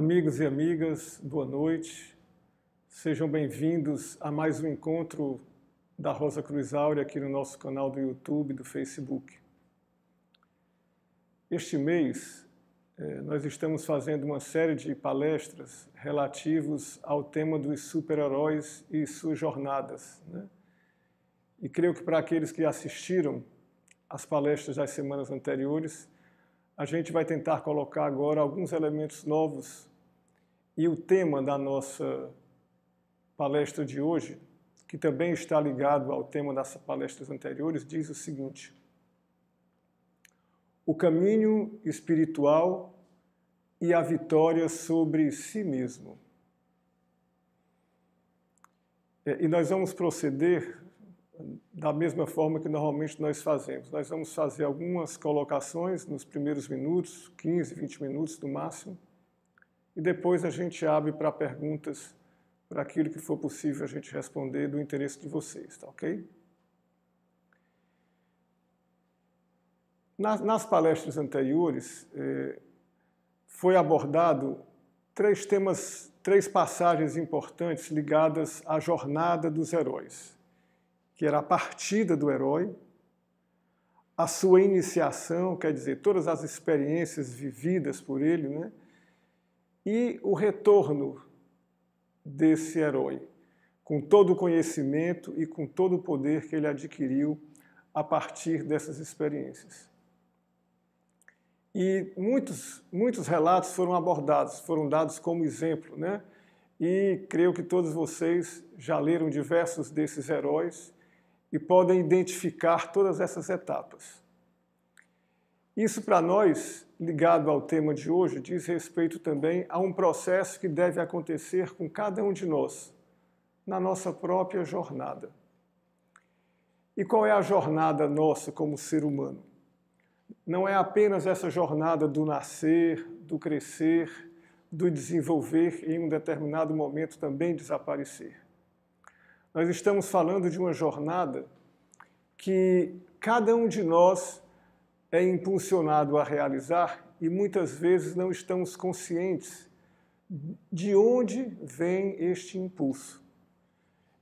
Amigos e amigas, boa noite. Sejam bem-vindos a mais um encontro da Rosa Cruz Áurea aqui no nosso canal do YouTube e do Facebook. Este mês, eh, nós estamos fazendo uma série de palestras relativos ao tema dos super-heróis e suas jornadas. Né? E creio que para aqueles que assistiram às palestras das semanas anteriores, a gente vai tentar colocar agora alguns elementos novos e o tema da nossa palestra de hoje, que também está ligado ao tema das palestras anteriores, diz o seguinte: O caminho espiritual e a vitória sobre si mesmo. É, e nós vamos proceder da mesma forma que normalmente nós fazemos. Nós vamos fazer algumas colocações nos primeiros minutos, 15, 20 minutos no máximo, e depois a gente abre para perguntas, para aquilo que for possível a gente responder do interesse de vocês, tá ok? Nas, nas palestras anteriores, eh, foi abordado três temas, três passagens importantes ligadas à jornada dos heróis que era a partida do herói, a sua iniciação, quer dizer, todas as experiências vividas por ele, né? E o retorno desse herói, com todo o conhecimento e com todo o poder que ele adquiriu a partir dessas experiências. E muitos, muitos relatos foram abordados, foram dados como exemplo, né? E creio que todos vocês já leram diversos desses heróis e podem identificar todas essas etapas. Isso, para nós, ligado ao tema de hoje, diz respeito também a um processo que deve acontecer com cada um de nós, na nossa própria jornada. E qual é a jornada nossa como ser humano? Não é apenas essa jornada do nascer, do crescer, do desenvolver e em um determinado momento também desaparecer. Nós estamos falando de uma jornada que cada um de nós é impulsionado a realizar e muitas vezes não estamos conscientes de onde vem este impulso,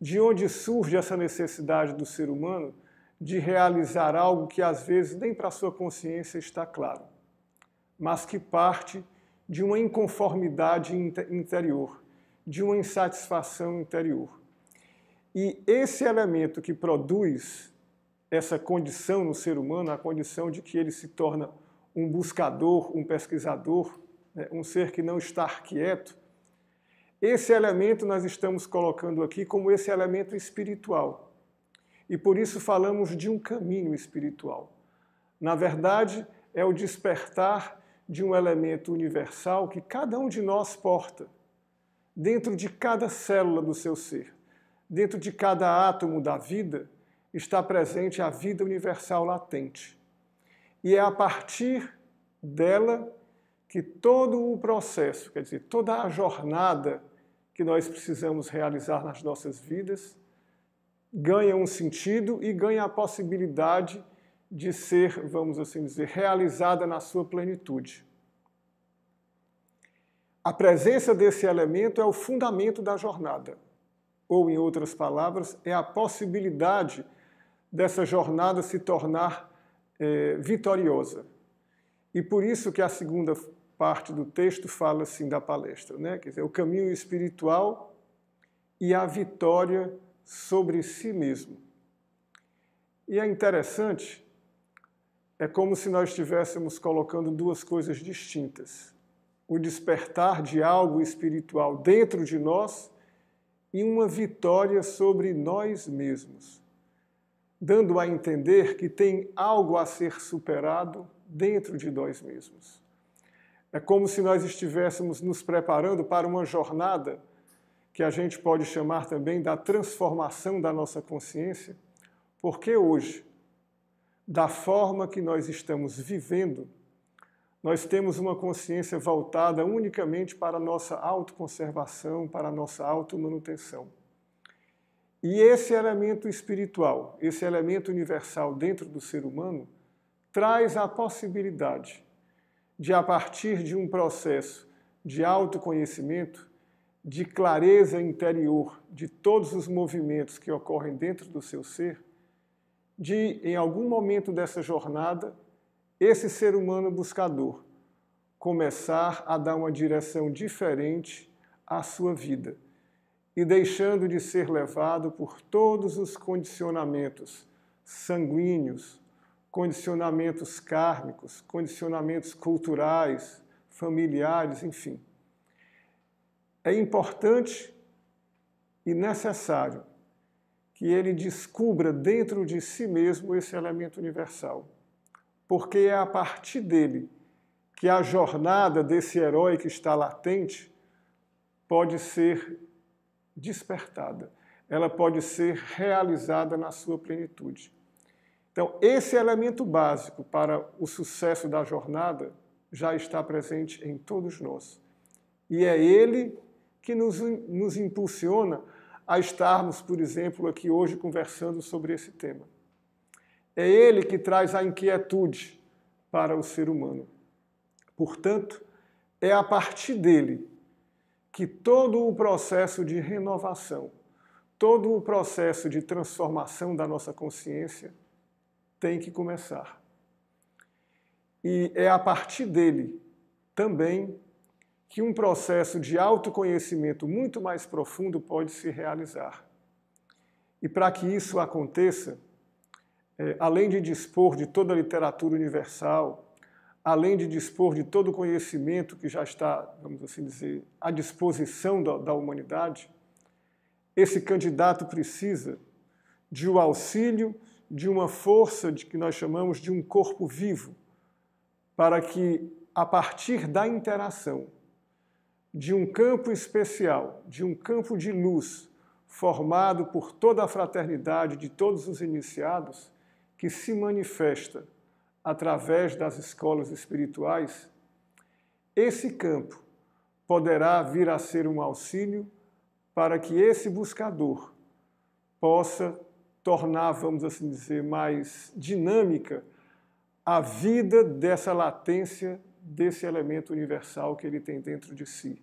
de onde surge essa necessidade do ser humano de realizar algo que às vezes nem para sua consciência está claro, mas que parte de uma inconformidade interior, de uma insatisfação interior. E esse elemento que produz essa condição no ser humano, a condição de que ele se torna um buscador, um pesquisador, né, um ser que não está quieto, esse elemento nós estamos colocando aqui como esse elemento espiritual. E por isso falamos de um caminho espiritual. Na verdade, é o despertar de um elemento universal que cada um de nós porta, dentro de cada célula do seu ser. Dentro de cada átomo da vida está presente a vida universal latente. E é a partir dela que todo o processo, quer dizer, toda a jornada que nós precisamos realizar nas nossas vidas, ganha um sentido e ganha a possibilidade de ser, vamos assim dizer, realizada na sua plenitude. A presença desse elemento é o fundamento da jornada ou, em outras palavras, é a possibilidade dessa jornada se tornar é, vitoriosa. E por isso que a segunda parte do texto fala assim da palestra, né? Quer dizer, o caminho espiritual e a vitória sobre si mesmo. E é interessante, é como se nós estivéssemos colocando duas coisas distintas. O despertar de algo espiritual dentro de nós e uma vitória sobre nós mesmos, dando a entender que tem algo a ser superado dentro de nós mesmos. É como se nós estivéssemos nos preparando para uma jornada que a gente pode chamar também da transformação da nossa consciência, porque hoje, da forma que nós estamos vivendo, nós temos uma consciência voltada unicamente para a nossa autoconservação, para a nossa automanutenção. E esse elemento espiritual, esse elemento universal dentro do ser humano, traz a possibilidade de, a partir de um processo de autoconhecimento, de clareza interior de todos os movimentos que ocorrem dentro do seu ser, de, em algum momento dessa jornada, esse ser humano buscador começar a dar uma direção diferente à sua vida e deixando de ser levado por todos os condicionamentos sanguíneos, condicionamentos kármicos, condicionamentos culturais, familiares, enfim. É importante e necessário que ele descubra dentro de si mesmo esse elemento universal, porque é a partir dele que a jornada desse herói que está latente pode ser despertada, ela pode ser realizada na sua plenitude. Então, esse elemento básico para o sucesso da jornada já está presente em todos nós. E é ele que nos, nos impulsiona a estarmos, por exemplo, aqui hoje conversando sobre esse tema. É ele que traz a inquietude para o ser humano. Portanto, é a partir dele que todo o processo de renovação, todo o processo de transformação da nossa consciência tem que começar. E é a partir dele também que um processo de autoconhecimento muito mais profundo pode se realizar. E para que isso aconteça, é, além de dispor de toda a literatura universal, além de dispor de todo o conhecimento que já está, vamos assim dizer, à disposição da, da humanidade, esse candidato precisa de um auxílio de uma força de que nós chamamos de um corpo vivo, para que a partir da interação de um campo especial, de um campo de luz formado por toda a fraternidade de todos os iniciados, que se manifesta através das escolas espirituais, esse campo poderá vir a ser um auxílio para que esse buscador possa tornar, vamos assim dizer, mais dinâmica a vida dessa latência desse elemento universal que ele tem dentro de si,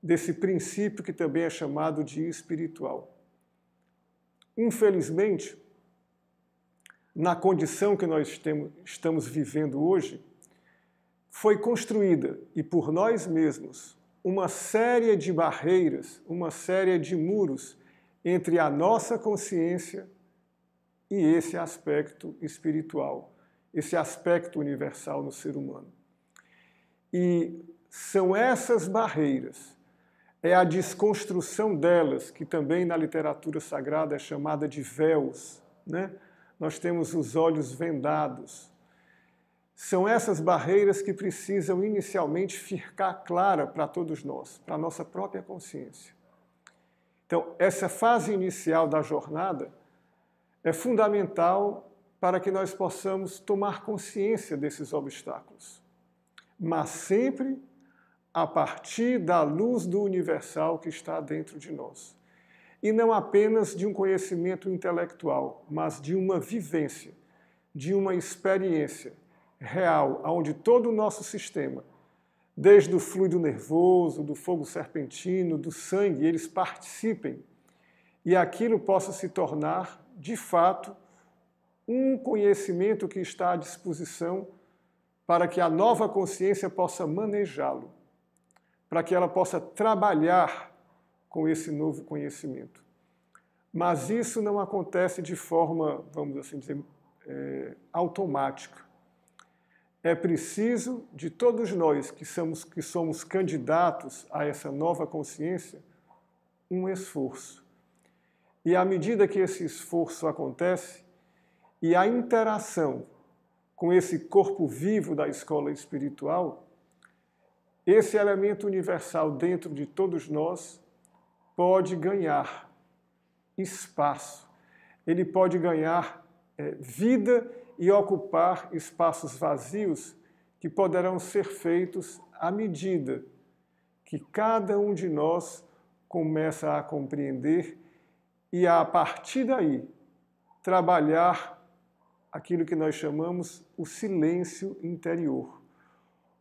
desse princípio que também é chamado de espiritual. Infelizmente, na condição que nós estamos vivendo hoje, foi construída, e por nós mesmos, uma série de barreiras, uma série de muros entre a nossa consciência e esse aspecto espiritual, esse aspecto universal no ser humano. E são essas barreiras, é a desconstrução delas, que também na literatura sagrada é chamada de véus, né? Nós temos os olhos vendados. São essas barreiras que precisam inicialmente ficar clara para todos nós, para a nossa própria consciência. Então, essa fase inicial da jornada é fundamental para que nós possamos tomar consciência desses obstáculos, mas sempre a partir da luz do universal que está dentro de nós. E não apenas de um conhecimento intelectual, mas de uma vivência, de uma experiência real, onde todo o nosso sistema desde o fluido nervoso, do fogo serpentino, do sangue, eles participem e aquilo possa se tornar, de fato, um conhecimento que está à disposição para que a nova consciência possa manejá-lo, para que ela possa trabalhar com esse novo conhecimento. Mas isso não acontece de forma, vamos assim dizer, é, automática é preciso de todos nós que somos, que somos candidatos a essa nova consciência um esforço. E à medida que esse esforço acontece e a interação com esse corpo vivo da escola espiritual, esse elemento universal dentro de todos nós pode ganhar espaço, ele pode ganhar é, vida e ocupar espaços vazios que poderão ser feitos à medida que cada um de nós começa a compreender e a, partir daí trabalhar aquilo que nós chamamos o silêncio interior,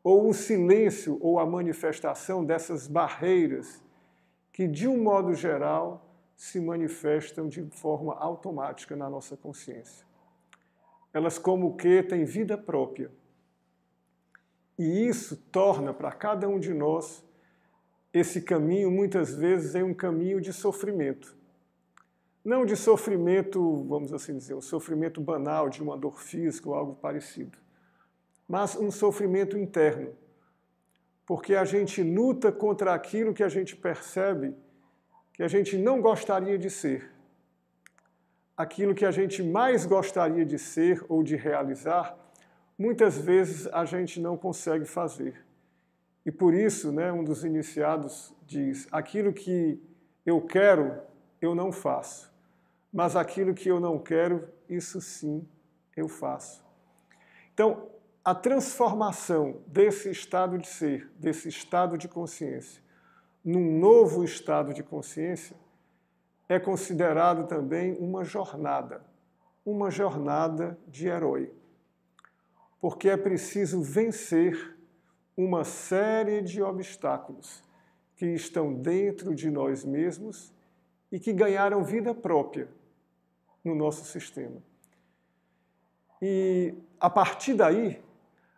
ou o silêncio ou a manifestação dessas barreiras que, de um modo geral, se manifestam de forma automática na nossa consciência. Elas, como que, têm vida própria. E isso torna para cada um de nós esse caminho, muitas vezes, é um caminho de sofrimento. Não de sofrimento, vamos assim dizer, um sofrimento banal, de uma dor física ou algo parecido, mas um sofrimento interno. Porque a gente luta contra aquilo que a gente percebe que a gente não gostaria de ser. Aquilo que a gente mais gostaria de ser ou de realizar, muitas vezes a gente não consegue fazer. E por isso, né, um dos iniciados diz: aquilo que eu quero, eu não faço, mas aquilo que eu não quero, isso sim eu faço. Então, a transformação desse estado de ser, desse estado de consciência, num novo estado de consciência, é considerado também uma jornada, uma jornada de herói. Porque é preciso vencer uma série de obstáculos que estão dentro de nós mesmos e que ganharam vida própria no nosso sistema. E a partir daí,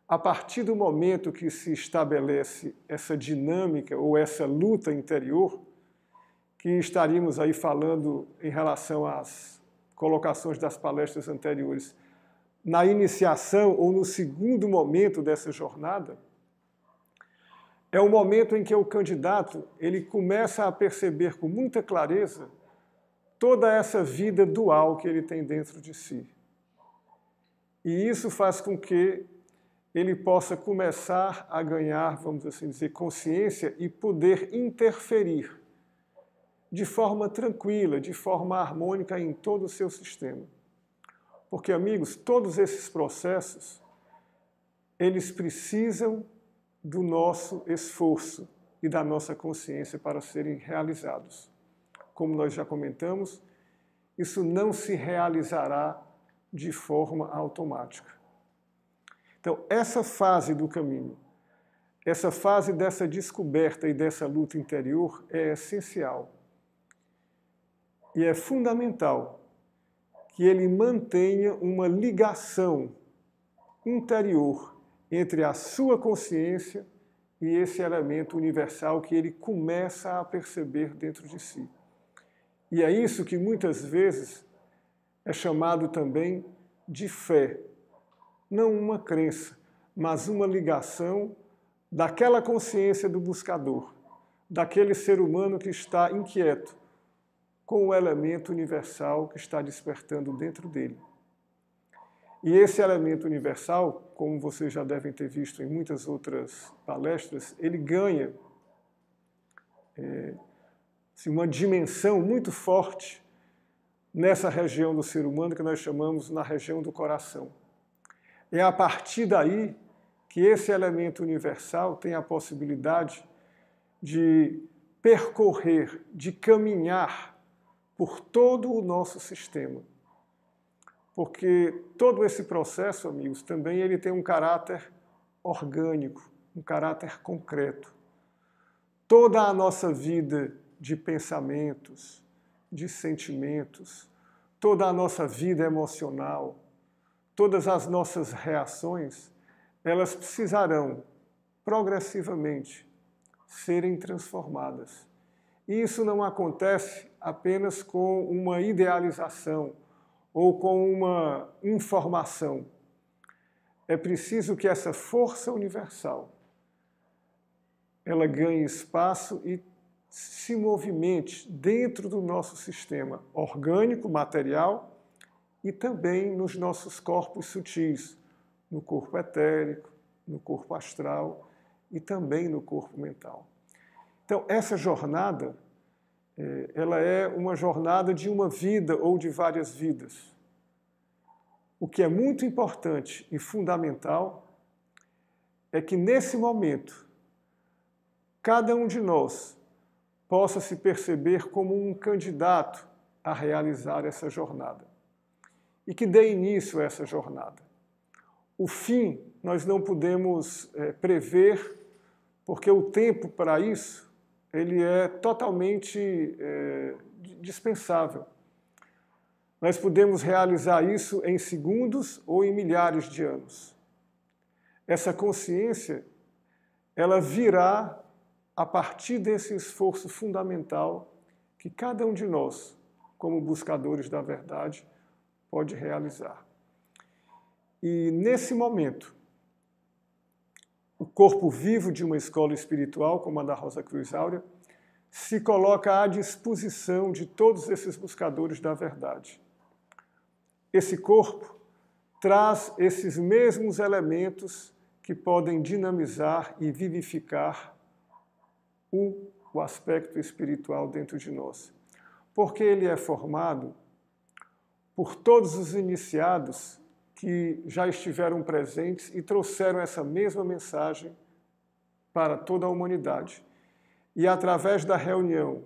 a partir do momento que se estabelece essa dinâmica ou essa luta interior, que estaríamos aí falando em relação às colocações das palestras anteriores, na iniciação ou no segundo momento dessa jornada, é o momento em que o candidato ele começa a perceber com muita clareza toda essa vida dual que ele tem dentro de si. E isso faz com que ele possa começar a ganhar, vamos assim dizer, consciência e poder interferir de forma tranquila, de forma harmônica em todo o seu sistema. Porque, amigos, todos esses processos, eles precisam do nosso esforço e da nossa consciência para serem realizados. Como nós já comentamos, isso não se realizará de forma automática. Então, essa fase do caminho, essa fase dessa descoberta e dessa luta interior é essencial. E é fundamental que ele mantenha uma ligação interior entre a sua consciência e esse elemento universal que ele começa a perceber dentro de si. E é isso que muitas vezes é chamado também de fé. Não uma crença, mas uma ligação daquela consciência do buscador, daquele ser humano que está inquieto com o elemento universal que está despertando dentro dele. E esse elemento universal, como vocês já devem ter visto em muitas outras palestras, ele ganha é, assim, uma dimensão muito forte nessa região do ser humano que nós chamamos na região do coração. É a partir daí que esse elemento universal tem a possibilidade de percorrer, de caminhar por todo o nosso sistema porque todo esse processo, amigos, também ele tem um caráter orgânico, um caráter concreto. Toda a nossa vida de pensamentos, de sentimentos, toda a nossa vida emocional, todas as nossas reações, elas precisarão progressivamente serem transformadas. E isso não acontece apenas com uma idealização, ou com uma informação. É preciso que essa força universal ela ganhe espaço e se movimente dentro do nosso sistema orgânico, material e também nos nossos corpos sutis, no corpo etérico, no corpo astral e também no corpo mental. Então, essa jornada é, ela é uma jornada de uma vida ou de várias vidas. O que é muito importante e fundamental é que nesse momento, cada um de nós possa se perceber como um candidato a realizar essa jornada e que dê início a essa jornada. o fim nós não podemos é, prever, porque o tempo para isso ele é totalmente é, dispensável. Nós podemos realizar isso em segundos ou em milhares de anos. Essa consciência, ela virá a partir desse esforço fundamental que cada um de nós, como buscadores da verdade, pode realizar. E nesse momento, o corpo vivo de uma escola espiritual, como a da Rosa Cruz Áurea, se coloca à disposição de todos esses buscadores da verdade. Esse corpo traz esses mesmos elementos que podem dinamizar e vivificar o, o aspecto espiritual dentro de nós. Porque ele é formado por todos os iniciados que já estiveram presentes e trouxeram essa mesma mensagem para toda a humanidade. E através da reunião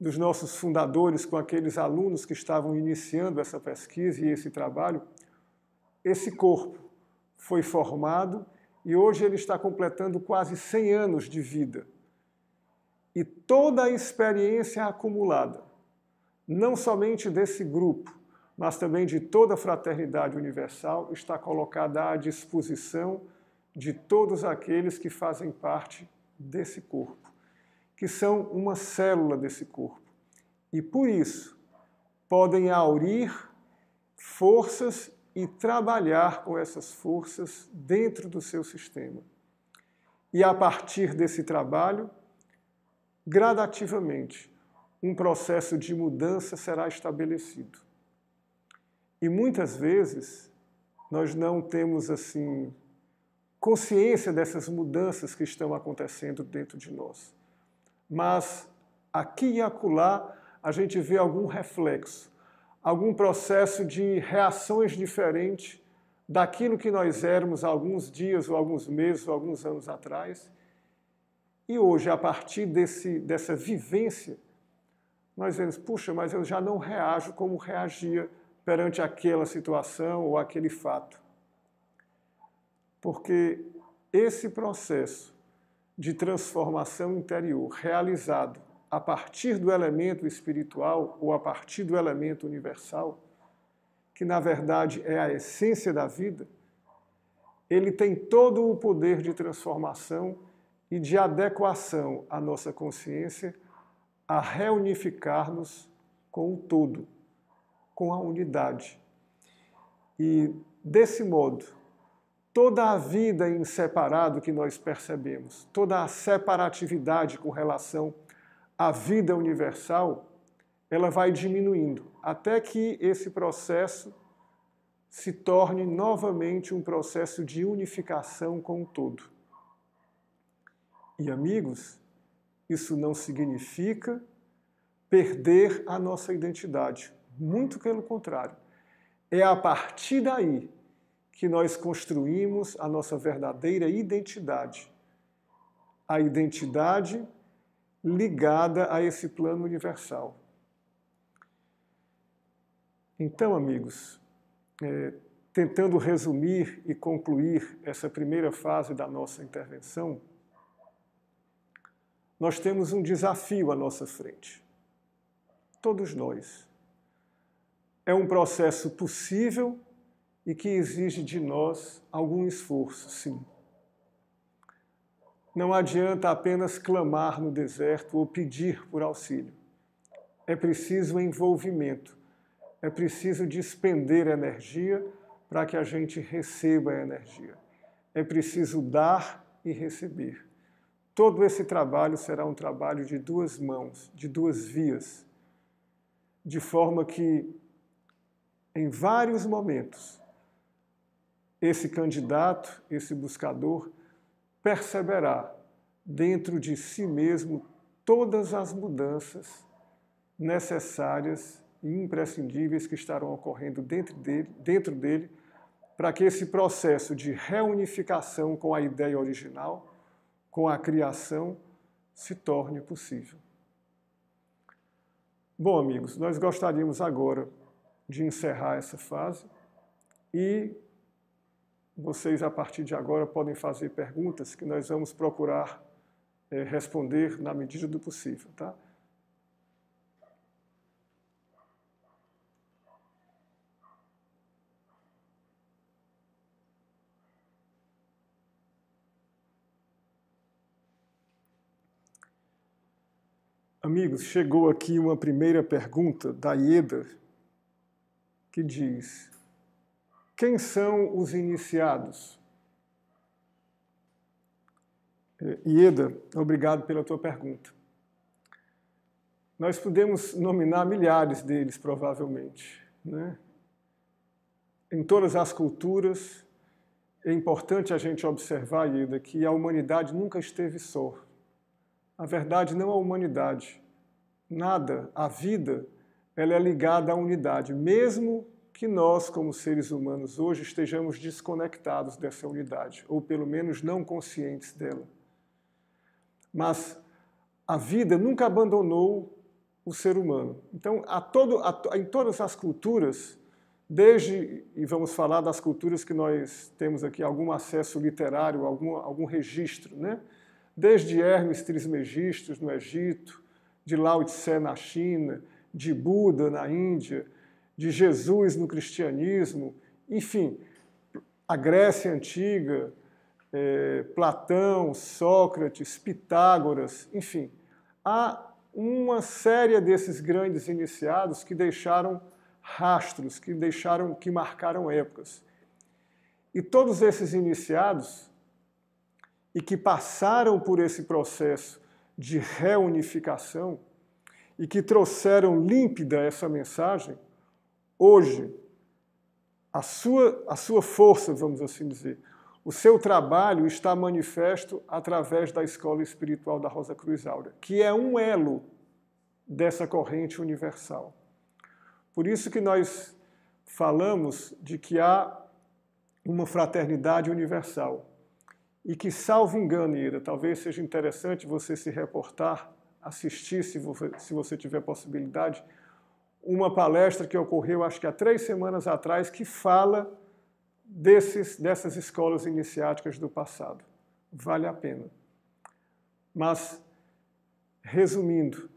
dos nossos fundadores com aqueles alunos que estavam iniciando essa pesquisa e esse trabalho, esse corpo foi formado e hoje ele está completando quase 100 anos de vida. E toda a experiência acumulada, não somente desse grupo, mas também de toda a fraternidade universal, está colocada à disposição de todos aqueles que fazem parte desse corpo que são uma célula desse corpo. E por isso podem aurir forças e trabalhar com essas forças dentro do seu sistema. E a partir desse trabalho, gradativamente, um processo de mudança será estabelecido. E muitas vezes nós não temos assim consciência dessas mudanças que estão acontecendo dentro de nós mas aqui e acolá a gente vê algum reflexo, algum processo de reações diferentes daquilo que nós éramos alguns dias, ou alguns meses, ou alguns anos atrás. E hoje, a partir desse, dessa vivência, nós vemos, puxa, mas eu já não reajo como reagia perante aquela situação ou aquele fato. Porque esse processo de transformação interior realizado a partir do elemento espiritual ou a partir do elemento universal, que na verdade é a essência da vida, ele tem todo o poder de transformação e de adequação à nossa consciência a reunificar-nos com o todo, com a unidade. E desse modo, toda a vida em separado que nós percebemos, toda a separatividade com relação à vida universal, ela vai diminuindo, até que esse processo se torne novamente um processo de unificação com o todo. E amigos, isso não significa perder a nossa identidade, muito pelo contrário. É a partir daí que nós construímos a nossa verdadeira identidade. A identidade ligada a esse plano universal. Então, amigos, é, tentando resumir e concluir essa primeira fase da nossa intervenção, nós temos um desafio à nossa frente. Todos nós. É um processo possível e que exige de nós algum esforço, sim. Não adianta apenas clamar no deserto ou pedir por auxílio. É preciso envolvimento, é preciso despender energia para que a gente receba a energia. É preciso dar e receber. Todo esse trabalho será um trabalho de duas mãos, de duas vias, de forma que, em vários momentos, esse candidato, esse buscador, perceberá dentro de si mesmo todas as mudanças necessárias e imprescindíveis que estarão ocorrendo dentro dele, dentro dele para que esse processo de reunificação com a ideia original, com a criação, se torne possível. Bom, amigos, nós gostaríamos agora de encerrar essa fase e vocês, a partir de agora, podem fazer perguntas que nós vamos procurar é, responder na medida do possível. Tá? Amigos, chegou aqui uma primeira pergunta da Ieda, que diz: Quem são os iniciados? É, Ieda, obrigado pela tua pergunta. Nós podemos nominar milhares deles, provavelmente. Né? Em todas as culturas, é importante a gente observar, Ieda, que a humanidade nunca esteve só. Na verdade, não a humanidade. Nada, a vida, ela é ligada à unidade, mesmo que nós, como seres humanos, hoje estejamos desconectados dessa unidade, ou pelo menos não conscientes dela. Mas a vida nunca abandonou o ser humano. Então, a todo, a, em todas as culturas, desde, e vamos falar das culturas que nós temos aqui algum acesso literário, algum, algum registro, né? desde Hermes Trismegistus no Egito, de Lao Tse na China, de Buda na Índia, de Jesus no cristianismo, enfim, a Grécia Antiga, é, Platão, Sócrates, Pitágoras, enfim, há uma série desses grandes iniciados que deixaram rastros, que deixaram, que marcaram épocas. E todos esses iniciados e que passaram por esse processo de reunificação e que trouxeram límpida essa mensagem, hoje, a sua, a sua força, vamos assim dizer, o seu trabalho está manifesto através da Escola Espiritual da Rosa Cruz Áurea, que é um elo dessa corrente universal. Por isso que nós falamos de que há uma fraternidade universal e que, salvo engano, Ira, talvez seja interessante você se reportar, assistir, se você tiver possibilidade, uma palestra que ocorreu, acho que há três semanas atrás, que fala desses, dessas escolas iniciáticas do passado. Vale a pena. Mas, resumindo,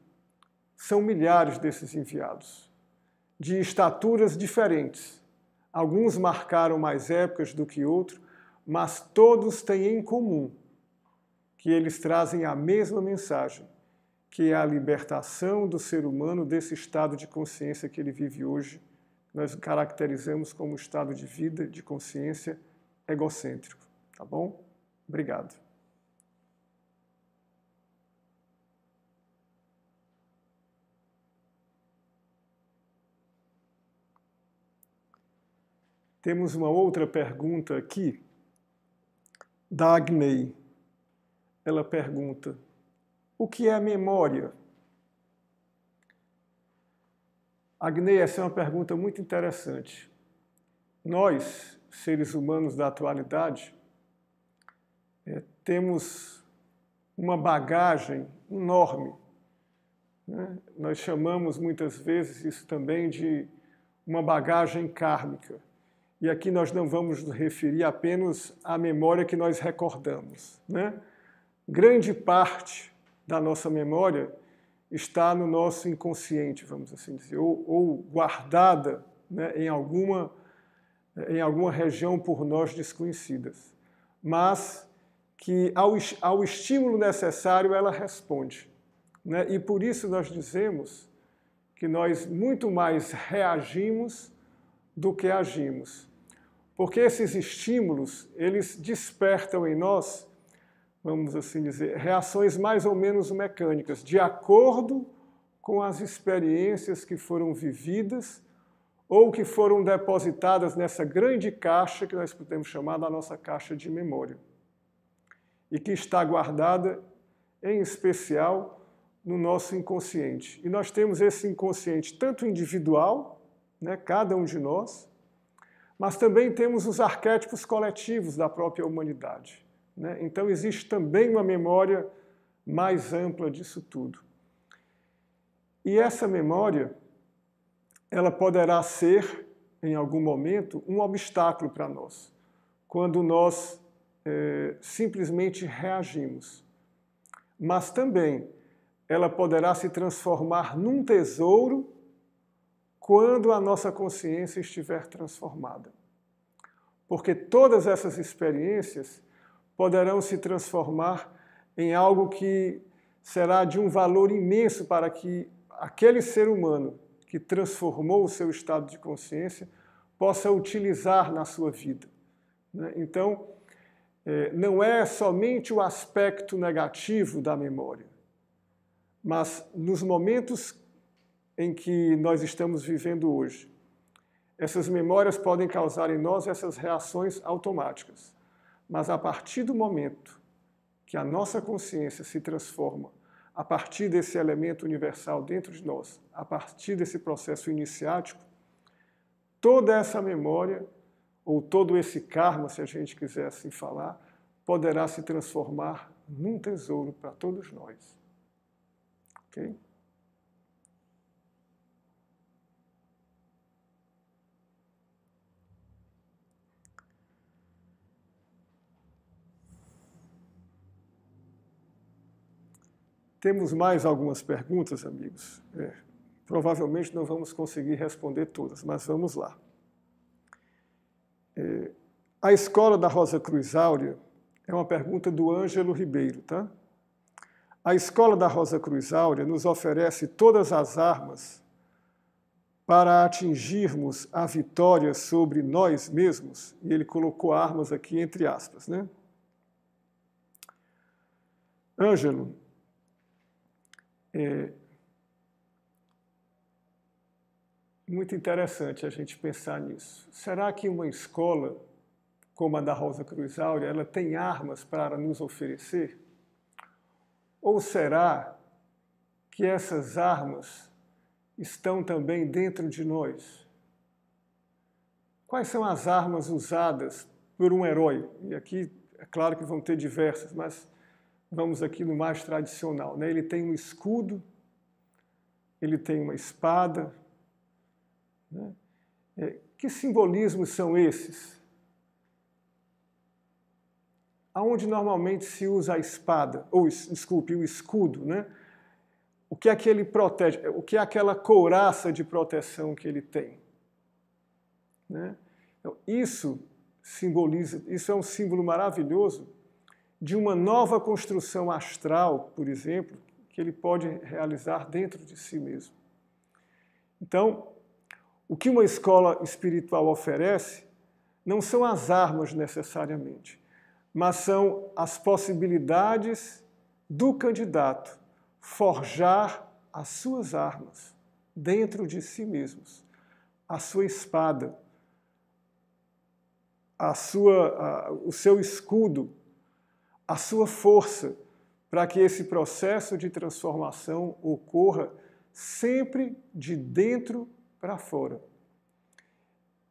são milhares desses enviados, de estaturas diferentes. Alguns marcaram mais épocas do que outros, mas todos têm em comum que eles trazem a mesma mensagem, que é a libertação do ser humano desse estado de consciência que ele vive hoje. Nós caracterizamos como estado de vida, de consciência egocêntrico. Tá bom? Obrigado. Temos uma outra pergunta aqui da Agnei. Ela pergunta: o que é memória? Agnei, essa é uma pergunta muito interessante. Nós, seres humanos da atualidade, é, temos uma bagagem enorme. Né? Nós chamamos muitas vezes isso também de uma bagagem kármica. E aqui nós não vamos nos referir apenas à memória que nós recordamos. Né? Grande parte da nossa memória está no nosso inconsciente, vamos assim dizer, ou, ou guardada né, em, alguma, em alguma região por nós desconhecidas. Mas que ao, ao estímulo necessário ela responde. Né? E por isso nós dizemos que nós muito mais reagimos do que agimos. Porque esses estímulos, eles despertam em nós, vamos assim dizer, reações mais ou menos mecânicas, de acordo com as experiências que foram vividas ou que foram depositadas nessa grande caixa que nós podemos chamar da nossa caixa de memória. E que está guardada, em especial, no nosso inconsciente. E nós temos esse inconsciente tanto individual, né, cada um de nós, mas também temos os arquétipos coletivos da própria humanidade. Né? Então existe também uma memória mais ampla disso tudo. E essa memória, ela poderá ser, em algum momento, um obstáculo para nós. quando nós é, simplesmente reagimos. Mas também ela poderá se transformar num tesouro quando a nossa consciência estiver transformada. Porque todas essas experiências poderão se transformar em algo que será de um valor imenso para que aquele ser humano que transformou o seu estado de consciência possa utilizar na sua vida. Né? Então, é, não é somente o aspecto negativo da memória, mas nos momentos em que nós estamos vivendo hoje, essas memórias podem causar em nós essas reações automáticas. Mas a partir do momento que a nossa consciência se transforma, a partir desse elemento universal dentro de nós, a partir desse processo iniciático, toda essa memória, ou todo esse karma, se a gente quiser assim falar, poderá se transformar num tesouro para todos nós. Ok? Temos mais algumas perguntas, amigos. É, provavelmente não vamos conseguir responder todas, mas vamos lá. É, a escola da Rosa Cruz Áurea é uma pergunta do Ângelo Ribeiro, tá? A escola da Rosa Cruz Áurea nos oferece todas as armas para atingirmos a vitória sobre nós mesmos, e ele colocou armas aqui entre aspas, né? Ângelo, é muito interessante a gente pensar nisso. Será que uma escola como a da Rosa Cruz Áurea, ela tem armas para nos oferecer? Ou será que essas armas estão também dentro de nós? Quais são as armas usadas por um herói? E aqui é claro que vão ter diversas, mas vamos aqui no mais tradicional. Né? Ele tem um escudo, ele tem uma espada. Né? É, que simbolismos são esses? Aonde normalmente se usa a espada, ou desculpe, o escudo, né? O que é que ele protege? O que é aquela couraça de proteção que ele tem? Né? Então, isso simboliza, isso é um símbolo maravilhoso de uma nova construção astral, por exemplo, que ele pode realizar dentro de si mesmo. Então, o que uma escola espiritual oferece não são as armas necessariamente, mas são as possibilidades do candidato forjar as suas armas dentro de si mesmos, a sua espada, a sua, a, o seu escudo a sua força para que esse processo de transformação ocorra sempre de dentro para fora.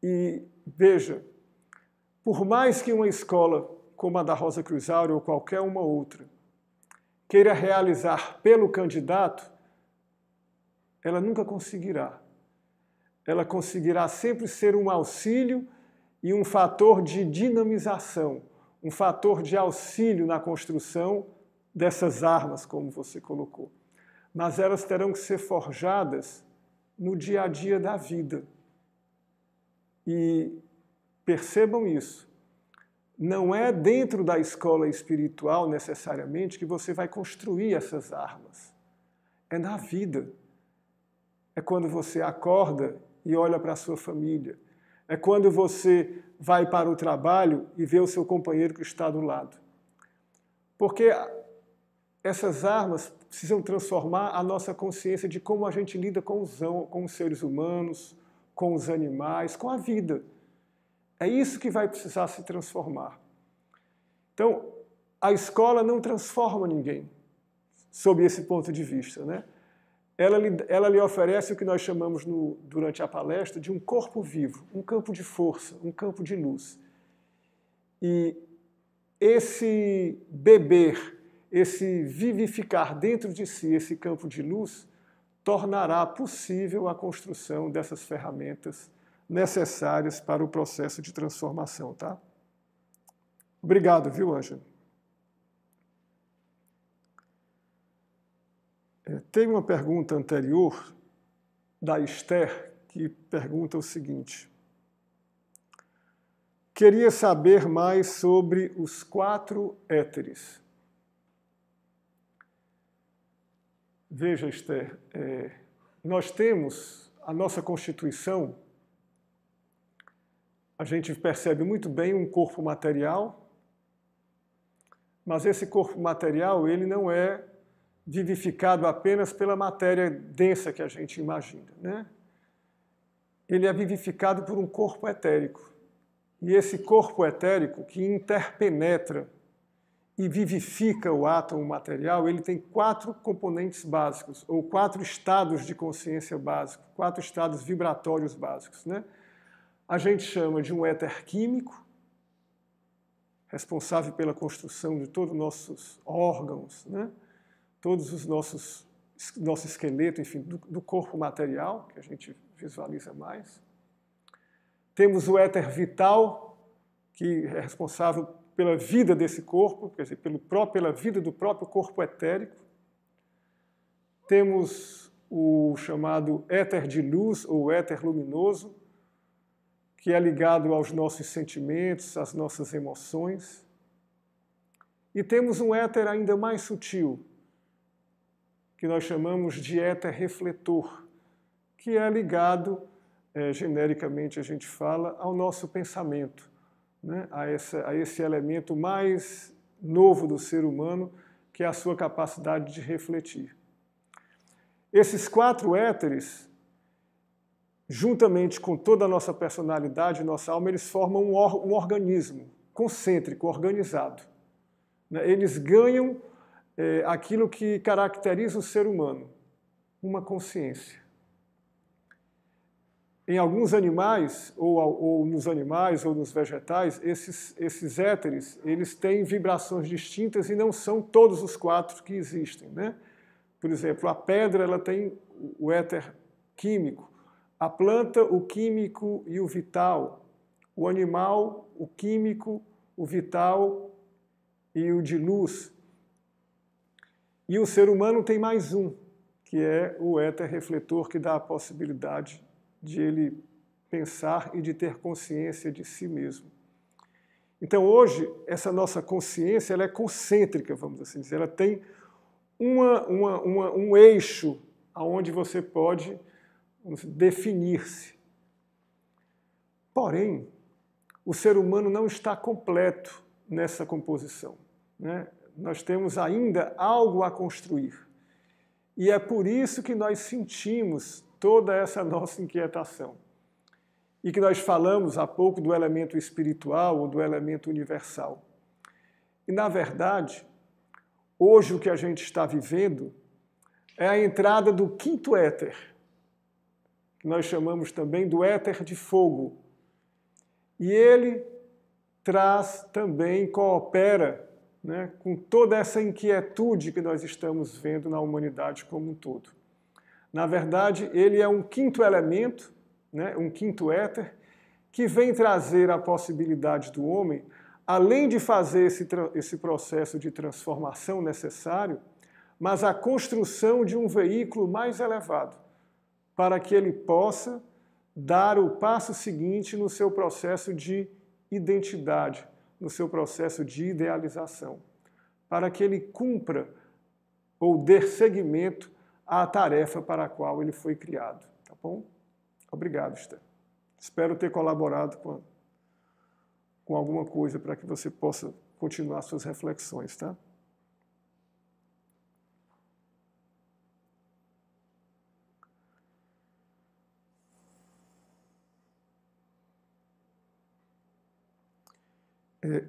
E veja, por mais que uma escola como a da Rosa Cruz Áurea ou qualquer uma outra queira realizar pelo candidato, ela nunca conseguirá. Ela conseguirá sempre ser um auxílio e um fator de dinamização um fator de auxílio na construção dessas armas, como você colocou. Mas elas terão que ser forjadas no dia a dia da vida. E percebam isso. Não é dentro da escola espiritual necessariamente que você vai construir essas armas. É na vida. É quando você acorda e olha para a sua família. É quando você vai para o trabalho e vê o seu companheiro que está do lado. Porque essas armas precisam transformar a nossa consciência de como a gente lida com os, com os seres humanos, com os animais, com a vida. É isso que vai precisar se transformar. Então, a escola não transforma ninguém, sob esse ponto de vista. Né? Ela, lhe, ela lhe oferece o que nós chamamos no, durante a palestra de um corpo vivo, um campo de força, um campo de luz. E esse beber, esse vivificar dentro de si esse campo de luz, tornará possível a construção dessas ferramentas necessárias para o processo de transformação, tá? Obrigado, viu, Ângelo? Tem uma pergunta anterior da Esther que pergunta o seguinte: Queria saber mais sobre os quatro éteres. Veja, Esther, é, nós temos a nossa Constituição, a gente percebe muito bem um corpo material, mas esse corpo material ele não é vivificado apenas pela matéria densa que a gente imagina. Né? Ele é vivificado por um corpo etérico. E esse corpo etérico que interpenetra e vivifica o átomo material, ele tem quatro componentes básicos, ou quatro estados de consciência básicos, quatro estados vibratórios básicos. Né? A gente chama de um éter químico, responsável pela construção de todos os nossos órgãos, né? Todos os nossos nosso esqueleto, enfim, do, do corpo material, que a gente visualiza mais. Temos o éter vital, que é responsável pela vida desse corpo, quer dizer, pelo próprio, pela vida do próprio corpo etérico. Temos o chamado éter de luz ou éter luminoso, que é ligado aos nossos sentimentos, às nossas emoções. E temos um éter ainda mais sutil, que nós chamamos de éter refletor, que é ligado, é, genericamente a gente fala, ao nosso pensamento né, a, essa, a esse elemento mais novo do ser humano, que é a sua capacidade de refletir. Esses quatro éteres, juntamente com toda a nossa personalidade, nossa alma, eles formam um, or, um organismo concêntrico, organizado. Né? Eles ganham é, aquilo que caracteriza o ser humano, uma consciência. Em alguns animais, ou, ou, nos animais, ou nos vegetais, esses, esses éteres, eles têm vibrações distintas e não são todos os quatro que existem. Né? Por exemplo, a pedra ela tem o éter químico, a planta, o químico e o vital, o animal, o químico, o vital e o de luz. E o ser humano tem mais um, que é o éter refletor, que dá a possibilidade de ele pensar e de ter consciência de si mesmo. Então, hoje, essa nossa consciência ela é concêntrica, vamos assim dizer. Ela tem uma, uma, uma, um eixo aonde você pode definir-se. Porém, o ser humano não está completo nessa composição. Né? Nós temos ainda algo a construir. E é por isso que nós sentimos toda essa nossa inquietação. E que nós falamos há pouco do elemento espiritual ou do elemento universal. E, na verdade, hoje o que a gente está vivendo é a entrada do quinto éter, que nós chamamos também do éter de fogo. E ele traz também, coopera né, com toda essa inquietude que nós estamos vendo na humanidade como um todo. Na verdade, ele é um quinto elemento, né, um quinto éter, que vem trazer a possibilidade do homem, além de fazer esse, esse processo de transformação necessário, mas a construção de um veículo mais elevado, para que ele possa dar o passo seguinte no seu processo de identidade, no seu processo de idealização, para que ele cumpra ou dê seguimento à tarefa para a qual ele foi criado. Tá bom? Obrigado, Esther. Espero ter colaborado com, com alguma coisa para que você possa continuar suas reflexões, tá?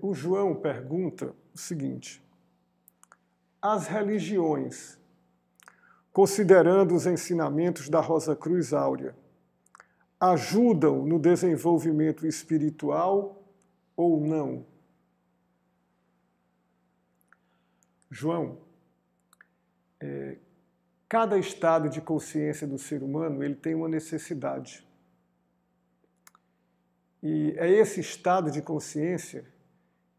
O João pergunta o seguinte: as religiões considerando os ensinamentos da Rosa Cruz Áurea, ajudam no desenvolvimento espiritual ou não? João, é, cada estado de consciência do ser humano ele tem uma necessidade. E é esse estado de consciência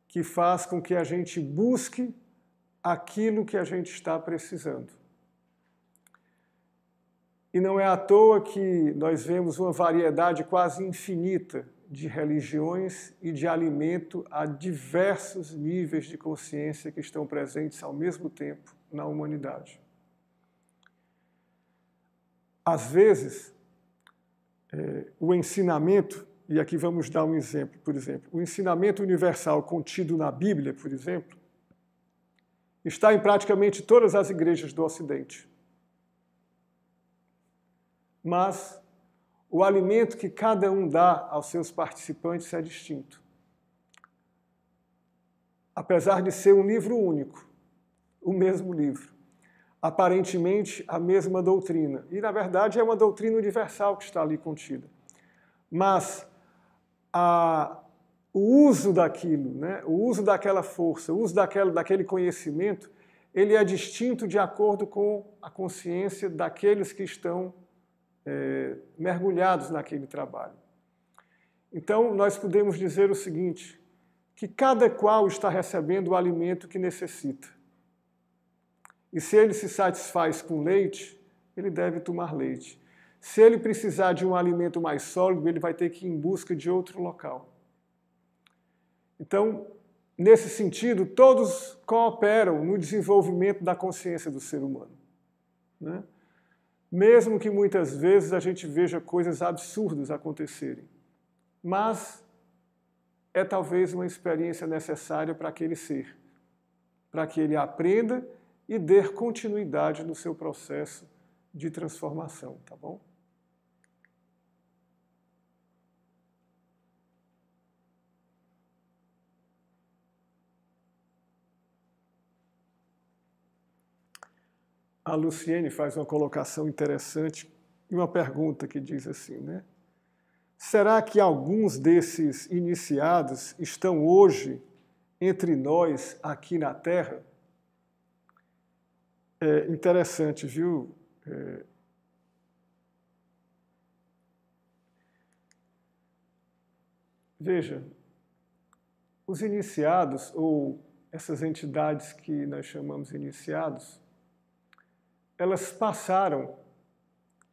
que faz com que a gente busque aquilo que a gente está precisando. E não é à toa que nós vemos uma variedade quase infinita de religiões e de alimento a diversos níveis de consciência que estão presentes ao mesmo tempo na humanidade. Às vezes, é, o ensinamento, e aqui vamos dar um exemplo, por exemplo, o ensinamento universal contido na Bíblia, por exemplo, está em praticamente todas as igrejas do Ocidente. Mas o alimento que cada um dá aos seus participantes é distinto. Apesar de ser um livro único, o mesmo livro, aparentemente a mesma doutrina. E, na verdade, é uma doutrina universal que está ali contida. Mas a, o uso daquilo, né, o uso daquela força, o uso daquela, daquele conhecimento, ele é distinto de acordo com a consciência daqueles que estão é, mergulhados naquele trabalho. Então, nós podemos dizer o seguinte: que cada qual está recebendo o alimento que necessita. E se ele se satisfaz com leite, ele deve tomar leite. Se ele precisar de um alimento mais sólido, ele vai ter que ir em busca de outro local. Então, nesse sentido, todos cooperam no desenvolvimento da consciência do ser humano. Né? mesmo que muitas vezes a gente veja coisas absurdas acontecerem. Mas é talvez uma experiência necessária para aquele ser, para que ele aprenda e dê continuidade no seu processo de transformação, tá bom? A Luciene faz uma colocação interessante e uma pergunta que diz assim, né? Será que alguns desses iniciados estão hoje entre nós aqui na Terra? É interessante, viu? É... Veja, os iniciados, ou essas entidades que nós chamamos iniciados, elas passaram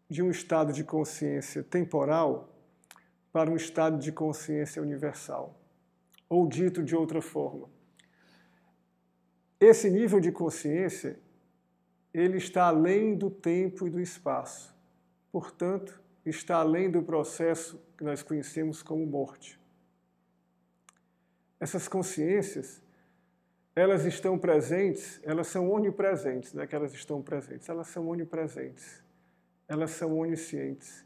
de um estado de consciência temporal para um estado de consciência universal. Ou dito de outra forma, esse nível de consciência ele está além do tempo e do espaço. Portanto, está além do processo que nós conhecemos como morte. Essas consciências elas estão presentes, elas são onipresentes, não é que elas estão presentes, elas são onipresentes, elas são oniscientes.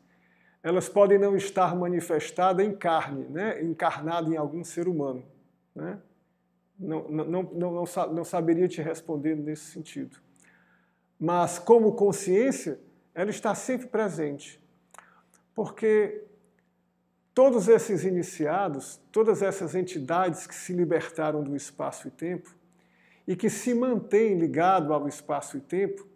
Elas podem não estar manifestadas em carne, né? encarnada em algum ser humano. Né? Não, não, não, não, não saberia te responder nesse sentido. Mas, como consciência, ela está sempre presente. Porque todos esses iniciados, todas essas entidades que se libertaram do espaço e tempo, e que se mantém ligado ao espaço e tempo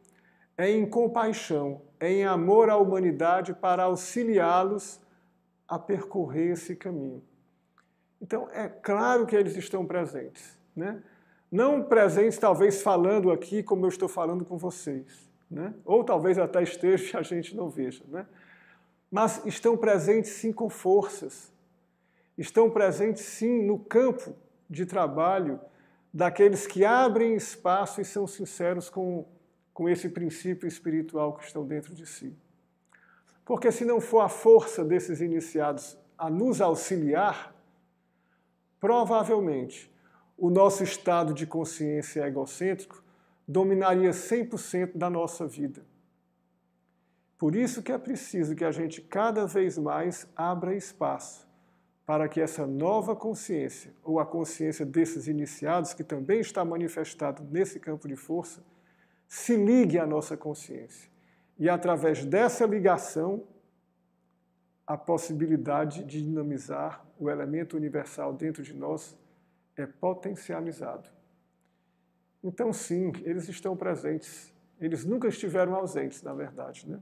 é em compaixão, é em amor à humanidade para auxiliá-los a percorrer esse caminho. Então, é claro que eles estão presentes. Né? Não presentes, talvez, falando aqui como eu estou falando com vocês. Né? Ou talvez até esteja e a gente não veja. Né? Mas estão presentes, sim, com forças. Estão presentes, sim, no campo de trabalho daqueles que abrem espaço e são sinceros com, com esse princípio espiritual que estão dentro de si. Porque se não for a força desses iniciados a nos auxiliar, provavelmente o nosso estado de consciência egocêntrico dominaria 100% da nossa vida. Por isso que é preciso que a gente cada vez mais abra espaço para que essa nova consciência, ou a consciência desses iniciados, que também está manifestado nesse campo de força, se ligue à nossa consciência. E através dessa ligação, a possibilidade de dinamizar o elemento universal dentro de nós é potencializado. Então, sim, eles estão presentes. Eles nunca estiveram ausentes, na verdade, né?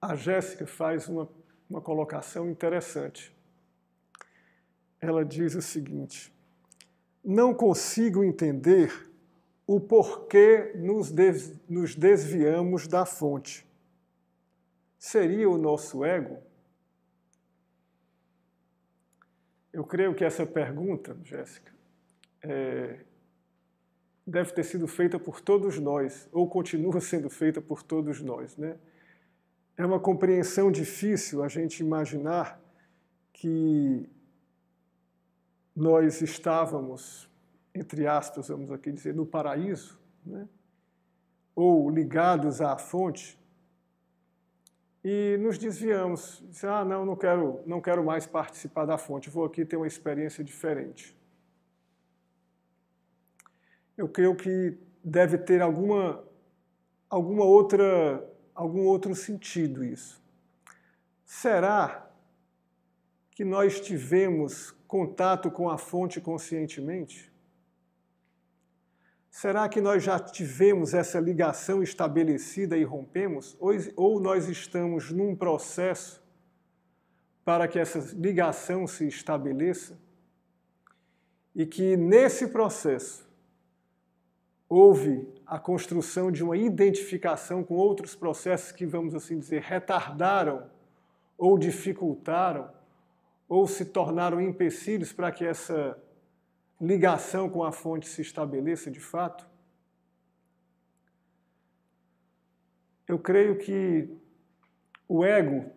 A Jéssica faz uma, uma colocação interessante. Ela diz o seguinte: não consigo entender o porquê nos, nos desviamos da fonte. Seria o nosso ego? Eu creio que essa pergunta, Jéssica, é, deve ter sido feita por todos nós, ou continua sendo feita por todos nós. Né? É uma compreensão difícil a gente imaginar que nós estávamos, entre aspas, vamos aqui dizer, no paraíso, né? ou ligados à fonte, e nos desviamos. Diz, ah, não, não quero, não quero mais participar da fonte, vou aqui ter uma experiência diferente. Eu creio que deve ter alguma, alguma outra, algum outro sentido isso. Será que nós tivemos contato com a fonte conscientemente? Será que nós já tivemos essa ligação estabelecida e rompemos? Ou nós estamos num processo para que essa ligação se estabeleça? E que nesse processo houve a construção de uma identificação com outros processos que, vamos assim dizer, retardaram ou dificultaram ou se tornaram empecilhos para que essa ligação com a fonte se estabeleça de fato? Eu creio que o ego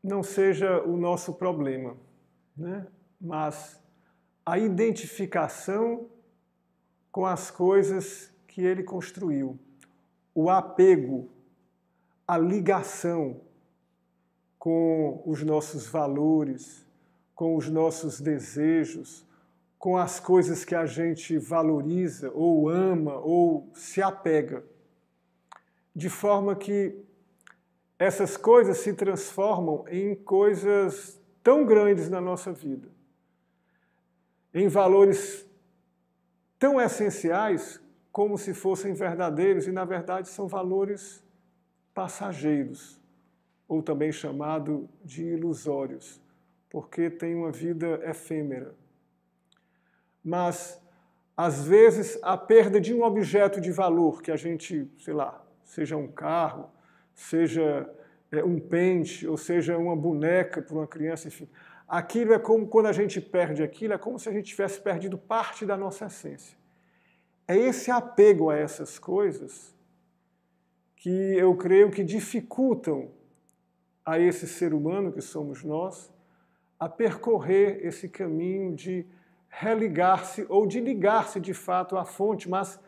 não seja o nosso problema, né? mas a identificação com as coisas que ele construiu, o apego, a ligação com os nossos valores, com os nossos desejos, com as coisas que a gente valoriza ou ama ou se apega. De forma que essas coisas se transformam em coisas tão grandes na nossa vida, em valores tão essenciais como se fossem verdadeiros e, na verdade, são valores passageiros, ou também chamado de ilusórios, porque têm uma vida efêmera mas às vezes a perda de um objeto de valor que a gente, sei lá, seja um carro, seja é, um pente, ou seja uma boneca para uma criança, enfim. Aquilo é como quando a gente perde aquilo, é como se a gente tivesse perdido parte da nossa essência. É esse apego a essas coisas que eu creio que dificultam a esse ser humano que somos nós a percorrer esse caminho de religar-se ou de ligar-se de fato à fonte, mas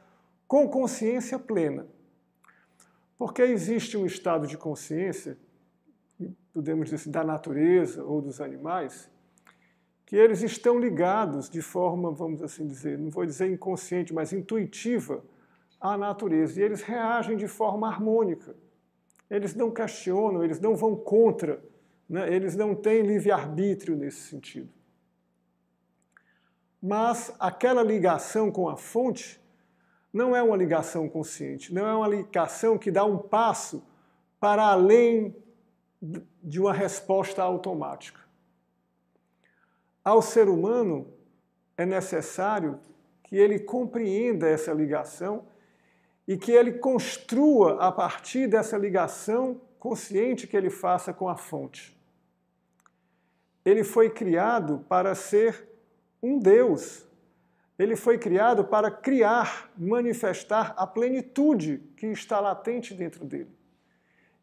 com consciência plena. Porque existe um estado de consciência, podemos dizer assim, da natureza ou dos animais, que eles estão ligados de forma, vamos assim dizer, não vou dizer inconsciente, mas intuitiva à natureza. E eles reagem de forma harmônica. Eles não questionam, eles não vão contra, né? eles não têm livre-arbítrio nesse sentido mas aquela ligação com a fonte não é uma ligação consciente, não é uma ligação que dá um passo para além de uma resposta automática. Ao ser humano é necessário que ele compreenda essa ligação e que ele construa a partir dessa ligação consciente que ele faça com a fonte. Ele foi criado para ser um Deus. Ele foi criado para criar, manifestar a plenitude que está latente dentro dele.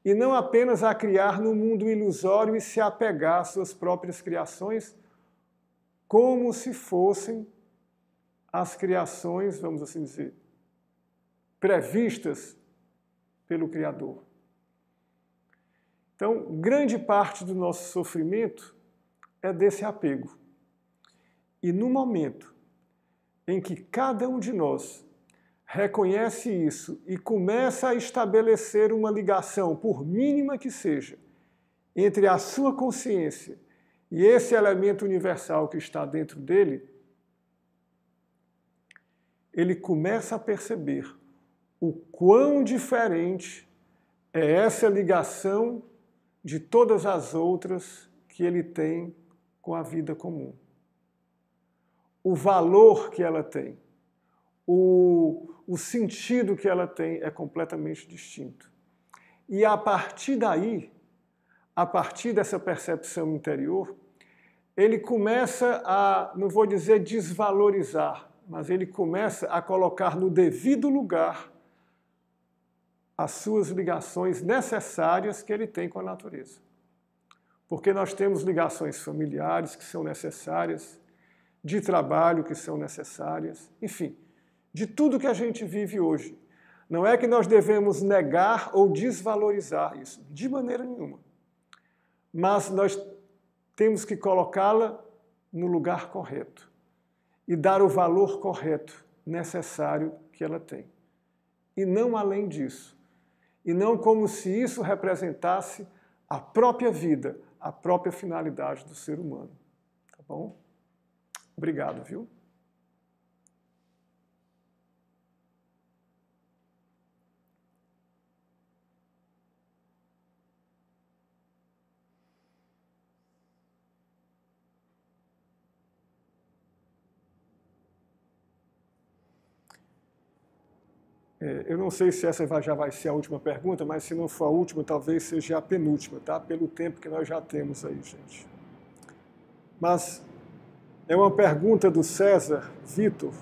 E não apenas a criar no mundo ilusório e se apegar às suas próprias criações, como se fossem as criações, vamos assim dizer, previstas pelo Criador. Então, grande parte do nosso sofrimento é desse apego. E no momento em que cada um de nós reconhece isso e começa a estabelecer uma ligação, por mínima que seja, entre a sua consciência e esse elemento universal que está dentro dele, ele começa a perceber o quão diferente é essa ligação de todas as outras que ele tem com a vida comum. O valor que ela tem, o, o sentido que ela tem é completamente distinto. E a partir daí, a partir dessa percepção interior, ele começa a, não vou dizer desvalorizar, mas ele começa a colocar no devido lugar as suas ligações necessárias que ele tem com a natureza. Porque nós temos ligações familiares que são necessárias, de trabalho que são necessárias, enfim, de tudo que a gente vive hoje. Não é que nós devemos negar ou desvalorizar isso, de maneira nenhuma. Mas nós temos que colocá-la no lugar correto e dar o valor correto necessário que ela tem. E não além disso. E não como se isso representasse a própria vida, a própria finalidade do ser humano. Tá bom? Obrigado, viu? Eu não sei se essa já vai ser a última pergunta, mas se não for a última, talvez seja a penúltima, tá? Pelo tempo que nós já temos aí, gente. Mas é uma pergunta do César Vitor,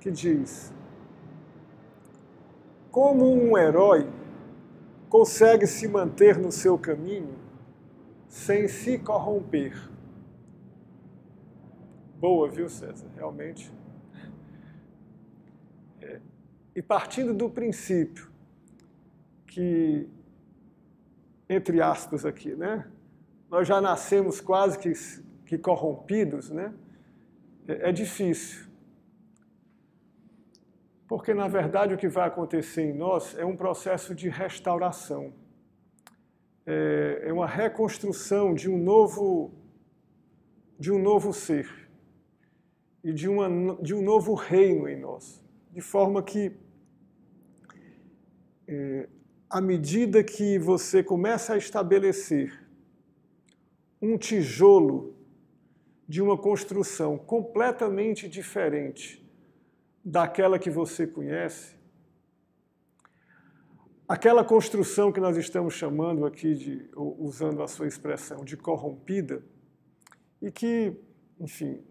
que diz: Como um herói consegue se manter no seu caminho sem se corromper? Boa, viu, César? Realmente E partindo do princípio que, entre aspas aqui, né, nós já nascemos quase que, que corrompidos, né, é, é difícil. Porque, na verdade, o que vai acontecer em nós é um processo de restauração. É, é uma reconstrução de um novo, de um novo ser e de, uma, de um novo reino em nós. De forma que é, à medida que você começa a estabelecer um tijolo de uma construção completamente diferente daquela que você conhece, aquela construção que nós estamos chamando aqui de, usando a sua expressão, de corrompida, e que, enfim,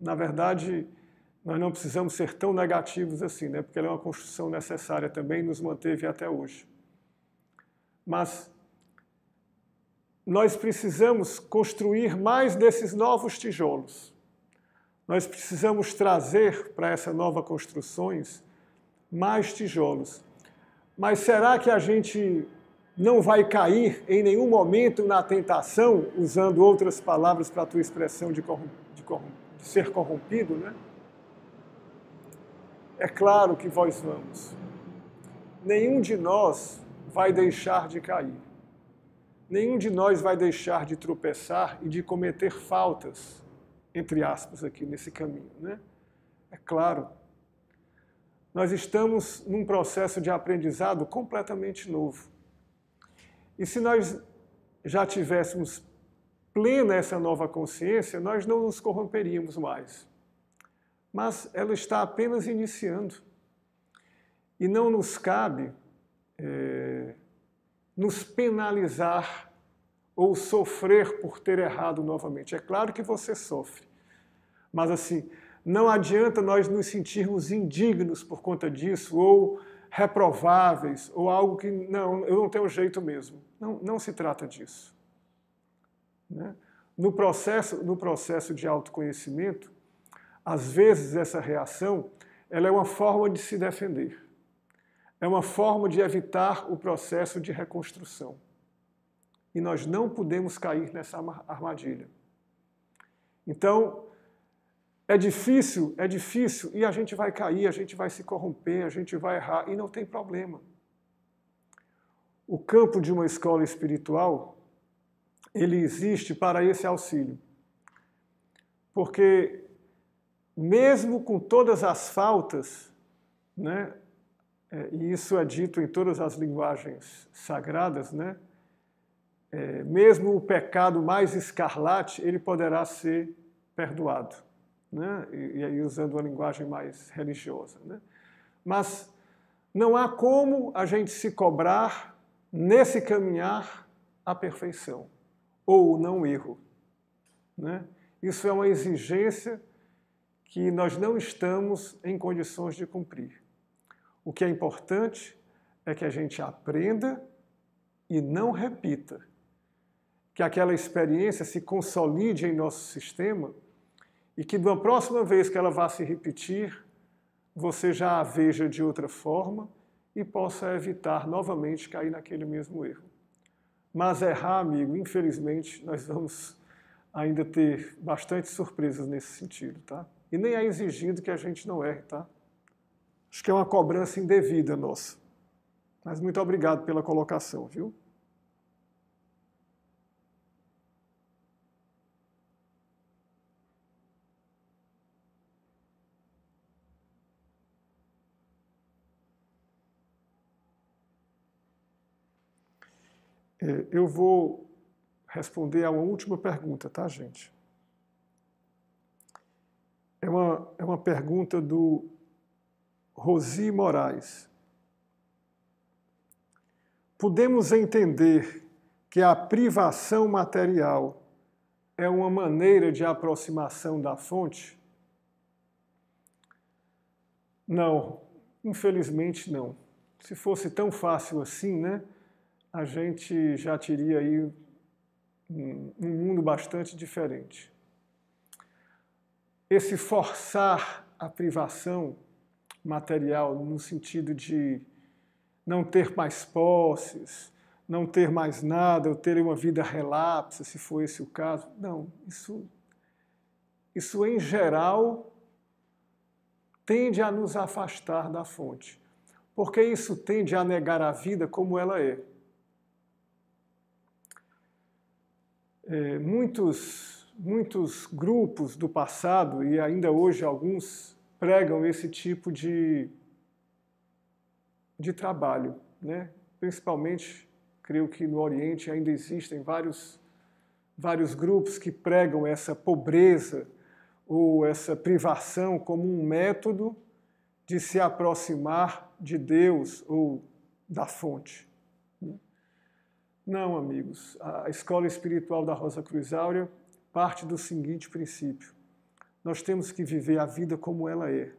na verdade, nós não precisamos ser tão negativos assim, né? porque ela é uma construção necessária também nos manteve até hoje. Mas nós precisamos construir mais desses novos tijolos. Nós precisamos trazer para essas novas construções mais tijolos. Mas será que a gente não vai cair em nenhum momento na tentação, usando outras palavras para a tua expressão de, de, de ser corrompido, né? É claro que vós vamos. Nenhum de nós vai deixar de cair. Nenhum de nós vai deixar de tropeçar e de cometer faltas, entre aspas, aqui nesse caminho. Né? É claro. Nós estamos num processo de aprendizado completamente novo. E se nós já tivéssemos plena essa nova consciência, nós não nos corromperíamos mais mas ela está apenas iniciando. E não nos cabe é, nos penalizar ou sofrer por ter errado novamente. É claro que você sofre, mas assim, não adianta nós nos sentirmos indignos por conta disso ou reprováveis ou algo que não, eu não tenho jeito mesmo. Não, não se trata disso. Né? No processo, no processo de autoconhecimento, às vezes essa reação ela é uma forma de se defender. É uma forma de evitar o processo de reconstrução. E nós não podemos cair nessa armadilha. Então, é difícil, é difícil, e a gente vai cair, a gente vai se corromper, a gente vai errar, e não tem problema. O campo de uma escola espiritual, ele existe para esse auxílio. Porque mesmo com todas as faltas, né, é, e isso é dito em todas as linguagens sagradas, né? É, mesmo o pecado mais escarlate, ele poderá ser perdoado, né? E, e, aí usando uma linguagem mais religiosa, né? Mas não há como a gente se cobrar nesse caminhar a perfeição ou não erro, né? Isso é uma exigência que nós não estamos em condições de cumprir. O que é importante é que a gente aprenda e não repita. Que aquela experiência se consolide em nosso sistema e que, na próxima vez que ela vá se repetir, você já a veja de outra forma e possa evitar novamente cair naquele mesmo erro. Mas errar, amigo, infelizmente, nós vamos ainda ter bastante surpresas nesse sentido, tá? E nem é exigido que a gente não erre, tá? Acho que é uma cobrança indevida nossa. Mas muito obrigado pela colocação, viu? É, eu vou responder a uma última pergunta, tá, gente? É uma, é uma pergunta do Rosi Moraes. Podemos entender que a privação material é uma maneira de aproximação da fonte? Não, infelizmente não. Se fosse tão fácil assim, né, a gente já teria aí um, um mundo bastante diferente. Esse forçar a privação material, no sentido de não ter mais posses, não ter mais nada, ou ter uma vida relapsa, se for esse o caso. Não, isso, isso em geral tende a nos afastar da fonte, porque isso tende a negar a vida como ela é. é muitos, muitos grupos do passado, e ainda hoje alguns, pregam esse tipo de, de trabalho. Né? Principalmente, creio que no Oriente ainda existem vários, vários grupos que pregam essa pobreza ou essa privação como um método de se aproximar de Deus ou da fonte. Não, amigos, a escola espiritual da Rosa Cruz Áurea parte do seguinte princípio: nós temos que viver a vida como ela é,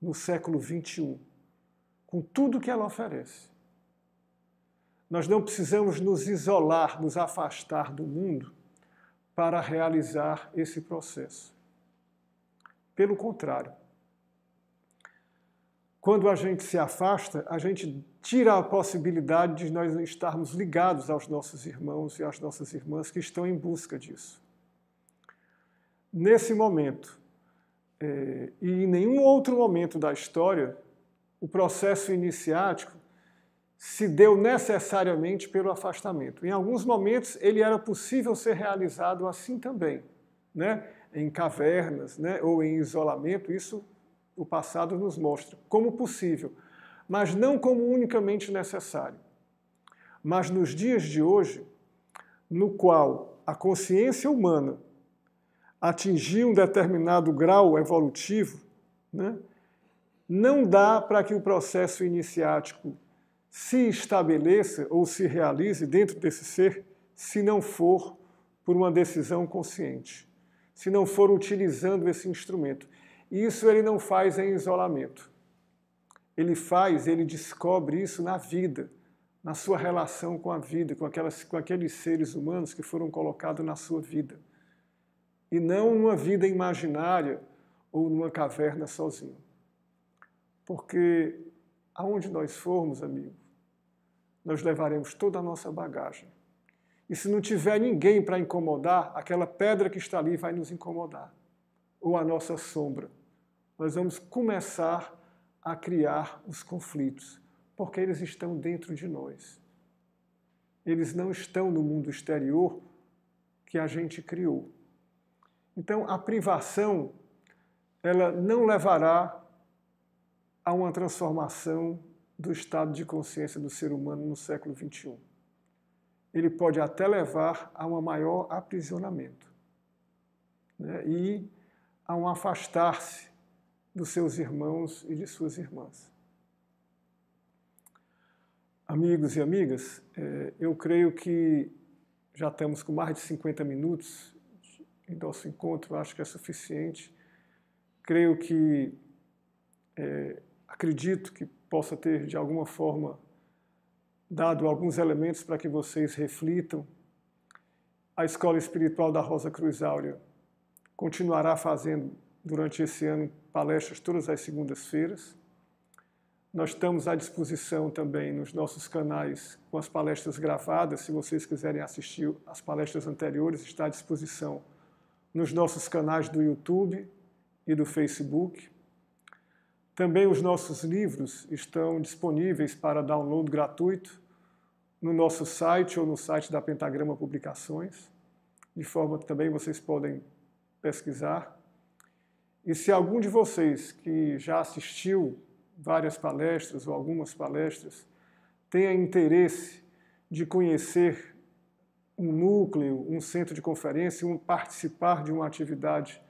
no século 21, com tudo que ela oferece. Nós não precisamos nos isolar, nos afastar do mundo para realizar esse processo. Pelo contrário, quando a gente se afasta, a gente tira a possibilidade de nós estarmos ligados aos nossos irmãos e às nossas irmãs que estão em busca disso. Nesse momento, é, e em nenhum outro momento da história, o processo iniciático se deu necessariamente pelo afastamento. Em alguns momentos, ele era possível ser realizado assim também, né? em cavernas né? ou em isolamento, isso o passado nos mostra como possível, mas não como unicamente necessário. Mas nos dias de hoje, no qual a consciência humana atingir um determinado grau evolutivo, né, não dá para que o processo iniciático se estabeleça ou se realize dentro desse ser se não for por uma decisão consciente, se não for utilizando esse instrumento. Isso ele não faz em isolamento. Ele faz, ele descobre isso na vida, na sua relação com a vida, com, aquelas, com aqueles seres humanos que foram colocados na sua vida e não numa vida imaginária ou numa caverna sozinho. Porque aonde nós formos, amigo, nós levaremos toda a nossa bagagem. E se não tiver ninguém para incomodar, aquela pedra que está ali vai nos incomodar, ou a nossa sombra. Nós vamos começar a criar os conflitos, porque eles estão dentro de nós. Eles não estão no mundo exterior que a gente criou. Então, a privação ela não levará a uma transformação do estado de consciência do ser humano no século XXI. Ele pode até levar a um maior aprisionamento né? e a um afastar-se dos seus irmãos e de suas irmãs. Amigos e amigas, é, eu creio que já estamos com mais de 50 minutos em nosso encontro, acho que é suficiente. Creio que, é, acredito que possa ter, de alguma forma, dado alguns elementos para que vocês reflitam. A Escola Espiritual da Rosa Cruz Áurea continuará fazendo, durante esse ano, palestras todas as segundas-feiras. Nós estamos à disposição também nos nossos canais com as palestras gravadas. Se vocês quiserem assistir as palestras anteriores, está à disposição nos nossos canais do YouTube e do Facebook. Também os nossos livros estão disponíveis para download gratuito no nosso site ou no site da Pentagrama Publicações, de forma que também vocês podem pesquisar. E se algum de vocês que já assistiu várias palestras ou algumas palestras tenha interesse de conhecer um núcleo, um centro de conferência, um participar de uma atividade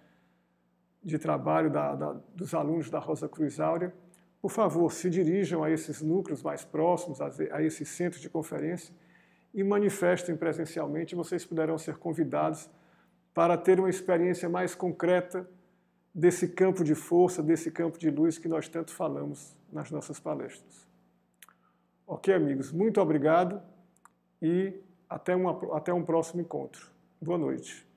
de trabalho da, da, dos alunos da Rosa Cruz Áurea, por favor, se dirijam a esses núcleos mais próximos, a, a esses centros de conferência e manifestem presencialmente. Vocês poderão ser convidados para ter uma experiência mais concreta desse campo de força, desse campo de luz que nós tanto falamos nas nossas palestras. Ok, amigos? Muito obrigado e até, uma, até um próximo encontro. Boa noite.